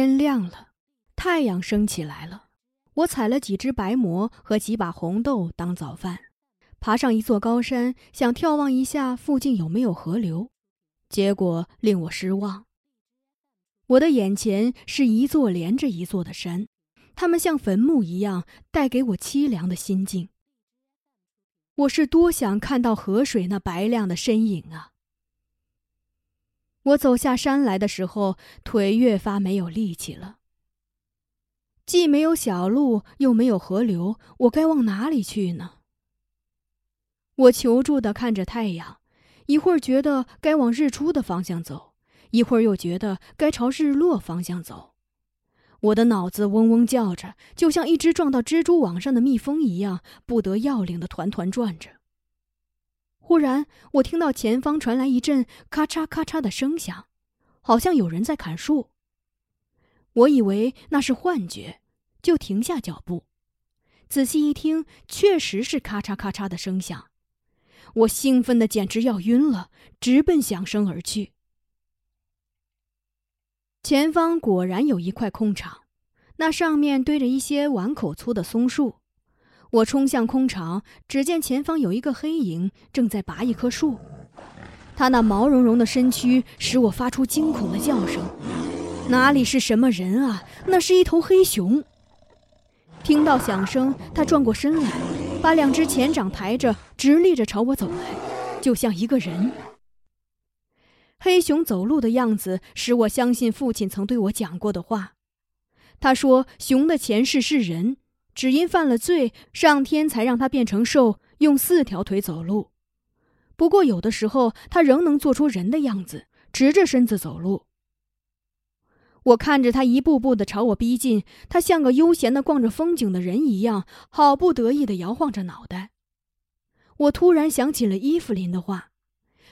天亮了，太阳升起来了。我采了几只白蘑和几把红豆当早饭，爬上一座高山，想眺望一下附近有没有河流，结果令我失望。我的眼前是一座连着一座的山，它们像坟墓一样，带给我凄凉的心境。我是多想看到河水那白亮的身影啊！我走下山来的时候，腿越发没有力气了。既没有小路，又没有河流，我该往哪里去呢？我求助的看着太阳，一会儿觉得该往日出的方向走，一会儿又觉得该朝日落方向走。我的脑子嗡嗡叫着，就像一只撞到蜘蛛网上的蜜蜂一样，不得要领的团团转着。忽然，我听到前方传来一阵咔嚓咔嚓的声响，好像有人在砍树。我以为那是幻觉，就停下脚步，仔细一听，确实是咔嚓咔嚓的声响。我兴奋的简直要晕了，直奔响声而去。前方果然有一块空场，那上面堆着一些碗口粗的松树。我冲向空场，只见前方有一个黑影正在拔一棵树，他那毛茸茸的身躯使我发出惊恐的叫声。哪里是什么人啊？那是一头黑熊。听到响声，他转过身来，把两只前掌抬着，直立着朝我走来，就像一个人。黑熊走路的样子使我相信父亲曾对我讲过的话。他说，熊的前世是人。只因犯了罪，上天才让他变成兽，用四条腿走路。不过有的时候，他仍能做出人的样子，直着身子走路。我看着他一步步的朝我逼近，他像个悠闲的逛着风景的人一样，好不得意的摇晃着脑袋。我突然想起了伊芙琳的话，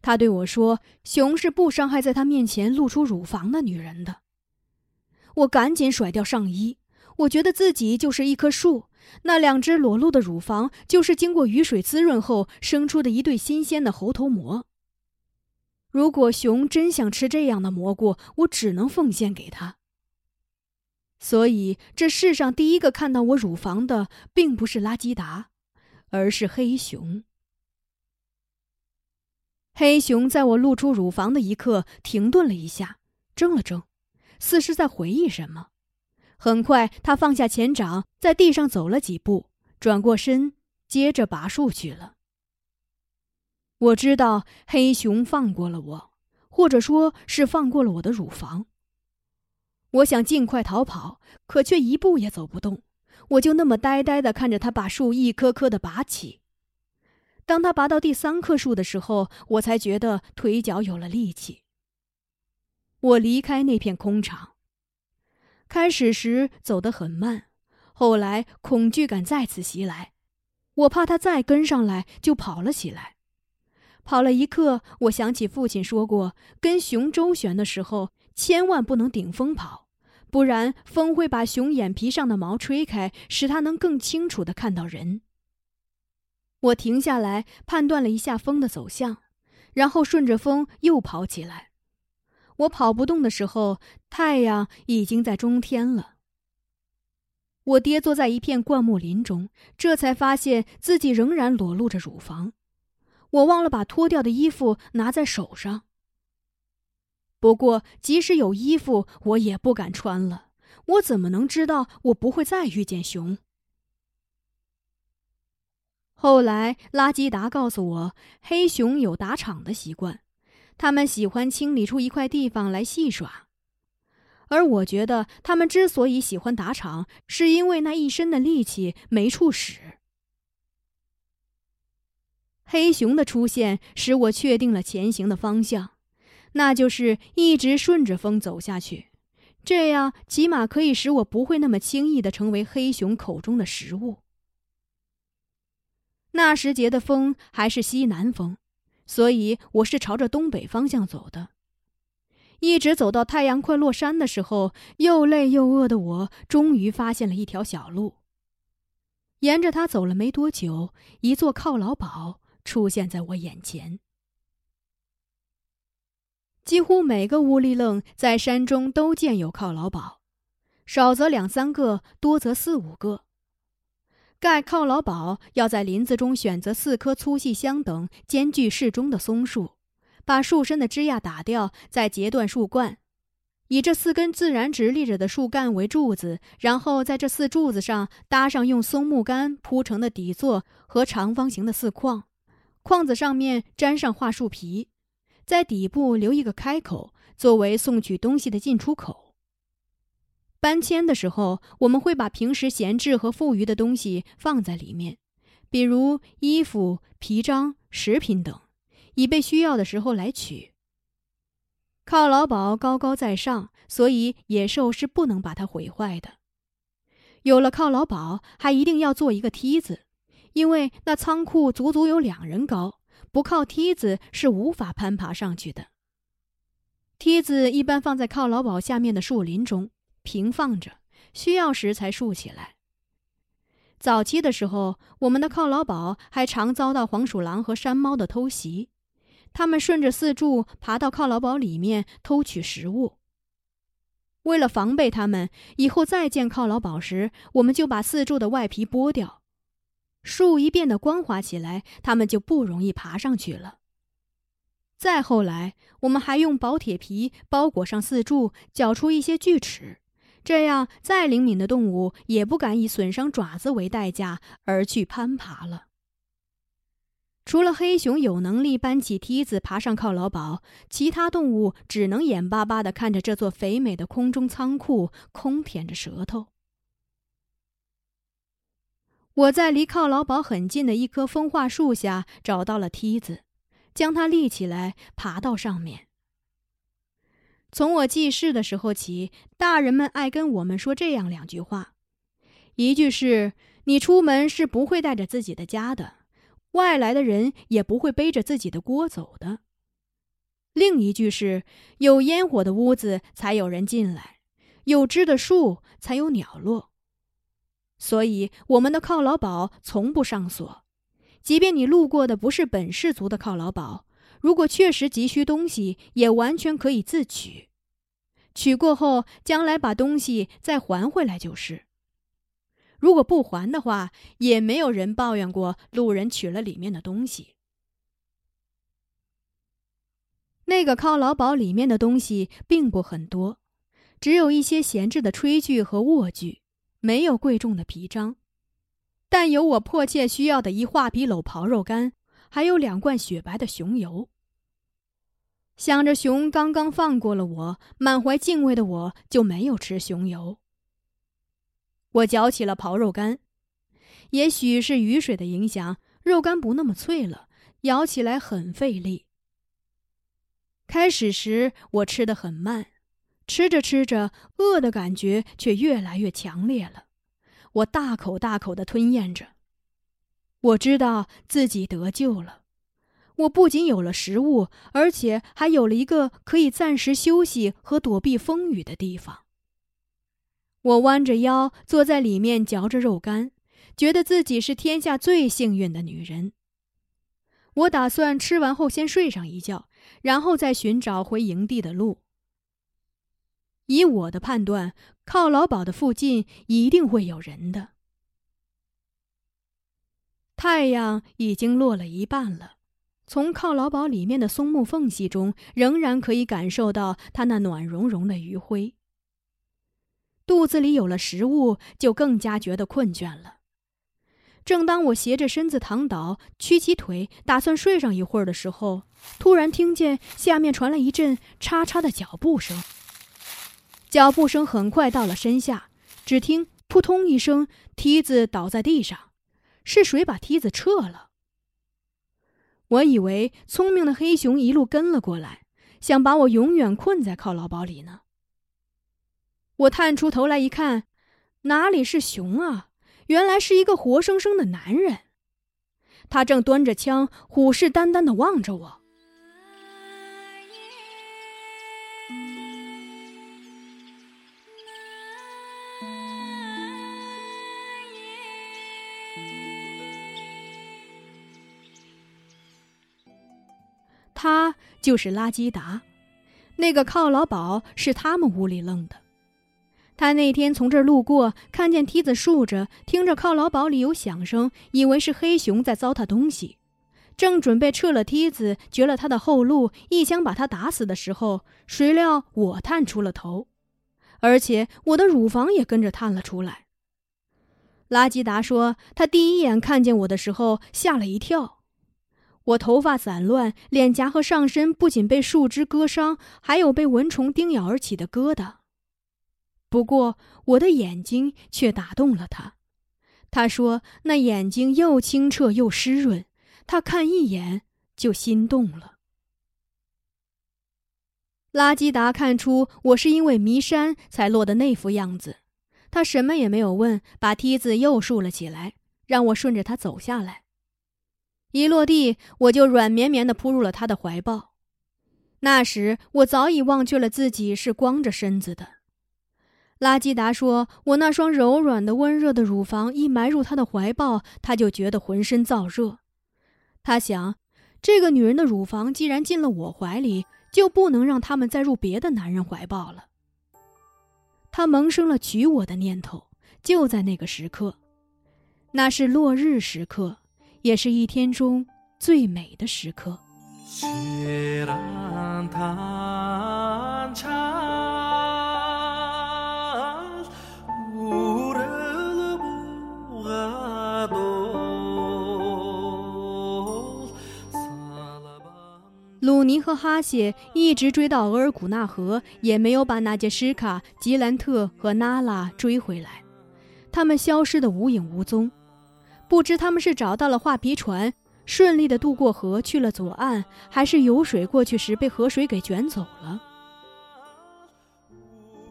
他对我说：“熊是不伤害在他面前露出乳房的女人的。”我赶紧甩掉上衣。我觉得自己就是一棵树，那两只裸露的乳房就是经过雨水滋润后生出的一对新鲜的猴头蘑。如果熊真想吃这样的蘑菇，我只能奉献给他。所以，这世上第一个看到我乳房的，并不是拉基达，而是黑熊。黑熊在我露出乳房的一刻停顿了一下，怔了怔，似是在回忆什么。很快，他放下前掌，在地上走了几步，转过身，接着拔树去了。我知道黑熊放过了我，或者说是放过了我的乳房。我想尽快逃跑，可却一步也走不动。我就那么呆呆的看着他把树一棵棵的拔起。当他拔到第三棵树的时候，我才觉得腿脚有了力气。我离开那片空场。开始时走得很慢，后来恐惧感再次袭来，我怕他再跟上来，就跑了起来。跑了一刻，我想起父亲说过，跟熊周旋的时候，千万不能顶风跑，不然风会把熊眼皮上的毛吹开，使它能更清楚地看到人。我停下来，判断了一下风的走向，然后顺着风又跑起来。我跑不动的时候，太阳已经在中天了。我跌坐在一片灌木林中，这才发现自己仍然裸露着乳房。我忘了把脱掉的衣服拿在手上。不过，即使有衣服，我也不敢穿了。我怎么能知道我不会再遇见熊？后来，拉基达告诉我，黑熊有打场的习惯。他们喜欢清理出一块地方来戏耍，而我觉得他们之所以喜欢打场，是因为那一身的力气没处使。黑熊的出现使我确定了前行的方向，那就是一直顺着风走下去，这样起码可以使我不会那么轻易的成为黑熊口中的食物。那时节的风还是西南风。所以我是朝着东北方向走的，一直走到太阳快落山的时候，又累又饿的我终于发现了一条小路。沿着它走了没多久，一座犒劳堡出现在我眼前。几乎每个乌里楞在山中都建有犒劳堡，少则两三个，多则四五个。盖犒劳堡要在林子中选择四棵粗细相等、间距适中的松树，把树身的枝桠打掉，再截断树冠，以这四根自然直立着的树干为柱子，然后在这四柱子上搭上用松木杆铺成的底座和长方形的四框，框子上面粘上桦树皮，在底部留一个开口，作为送取东西的进出口。搬迁的时候，我们会把平时闲置和富余的东西放在里面，比如衣服、皮章、食品等，以备需要的时候来取。犒劳宝高高在上，所以野兽是不能把它毁坏的。有了犒劳宝，还一定要做一个梯子，因为那仓库足足有两人高，不靠梯子是无法攀爬上去的。梯子一般放在犒劳宝下面的树林中。平放着，需要时才竖起来。早期的时候，我们的犒劳宝还常遭到黄鼠狼和山猫的偷袭，它们顺着四柱爬到犒劳宝里面偷取食物。为了防备它们，以后再见犒劳宝时，我们就把四柱的外皮剥掉，树一变得光滑起来，它们就不容易爬上去了。再后来，我们还用薄铁皮包裹上四柱，绞出一些锯齿。这样，再灵敏的动物也不敢以损伤爪子为代价而去攀爬了。除了黑熊有能力搬起梯子爬上犒劳堡，其他动物只能眼巴巴地看着这座肥美的空中仓库，空舔着舌头。我在离犒劳堡很近的一棵风化树下找到了梯子，将它立起来，爬到上面。从我记事的时候起，大人们爱跟我们说这样两句话：一句是“你出门是不会带着自己的家的，外来的人也不会背着自己的锅走的”；另一句是“有烟火的屋子才有人进来，有枝的树才有鸟落”。所以，我们的犒劳堡从不上锁，即便你路过的不是本氏族的犒劳堡。如果确实急需东西，也完全可以自取，取过后将来把东西再还回来就是。如果不还的话，也没有人抱怨过路人取了里面的东西。那个犒劳堡里面的东西并不很多，只有一些闲置的炊具和卧具，没有贵重的皮章，但有我迫切需要的一画皮篓刨肉干，还有两罐雪白的熊油。想着熊刚刚放过了我，满怀敬畏的我就没有吃熊油。我嚼起了刨肉干，也许是雨水的影响，肉干不那么脆了，咬起来很费力。开始时我吃的很慢，吃着吃着，饿的感觉却越来越强烈了。我大口大口的吞咽着，我知道自己得救了。我不仅有了食物，而且还有了一个可以暂时休息和躲避风雨的地方。我弯着腰坐在里面嚼着肉干，觉得自己是天下最幸运的女人。我打算吃完后先睡上一觉，然后再寻找回营地的路。以我的判断，靠老堡的附近一定会有人的。太阳已经落了一半了。从犒劳堡里面的松木缝隙中，仍然可以感受到它那暖融融的余晖。肚子里有了食物，就更加觉得困倦了。正当我斜着身子躺倒，屈起腿，打算睡上一会儿的时候，突然听见下面传来一阵嚓嚓的脚步声。脚步声很快到了身下，只听“扑通”一声，梯子倒在地上，是谁把梯子撤了？我以为聪明的黑熊一路跟了过来，想把我永远困在靠劳堡里呢。我探出头来一看，哪里是熊啊？原来是一个活生生的男人，他正端着枪，虎视眈眈的望着我。就是拉基达，那个犒劳宝是他们屋里扔的。他那天从这儿路过，看见梯子竖着，听着犒劳堡里有响声，以为是黑熊在糟蹋东西，正准备撤了梯子，绝了他的后路，一枪把他打死的时候，谁料我探出了头，而且我的乳房也跟着探了出来。拉基达说，他第一眼看见我的时候吓了一跳，我头发散乱，脸颊和上身不仅被树枝割伤，还有被蚊虫叮咬而起的疙瘩。不过，我的眼睛却打动了他。他说：“那眼睛又清澈又湿润，他看一眼就心动了。”拉基达看出我是因为迷山才落的那副样子，他什么也没有问，把梯子又竖了起来，让我顺着他走下来。一落地，我就软绵绵地扑入了他的怀抱。那时，我早已忘却了自己是光着身子的。拉基达说：“我那双柔软的、温热的乳房一埋入他的怀抱，他就觉得浑身燥热。他想，这个女人的乳房既然进了我怀里，就不能让他们再入别的男人怀抱了。他萌生了娶我的念头。就在那个时刻，那是落日时刻，也是一天中最美的时刻。”鲁尼和哈谢一直追到额尔古纳河，也没有把那杰什卡、吉兰特和娜拉追回来。他们消失得无影无踪，不知他们是找到了画皮船，顺利的渡过河去了左岸，还是游水过去时被河水给卷走了。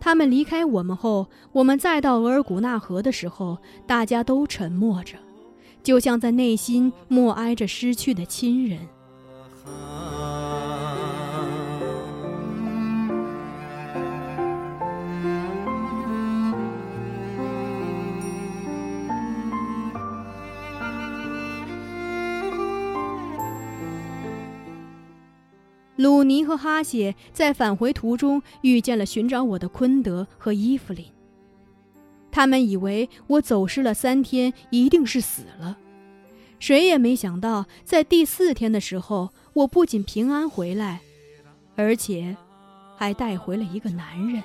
他们离开我们后，我们再到额尔古纳河的时候，大家都沉默着，就像在内心默哀着失去的亲人。鲁尼和哈谢在返回途中遇见了寻找我的昆德和伊芙琳。他们以为我走失了三天，一定是死了。谁也没想到，在第四天的时候，我不仅平安回来，而且还带回了一个男人。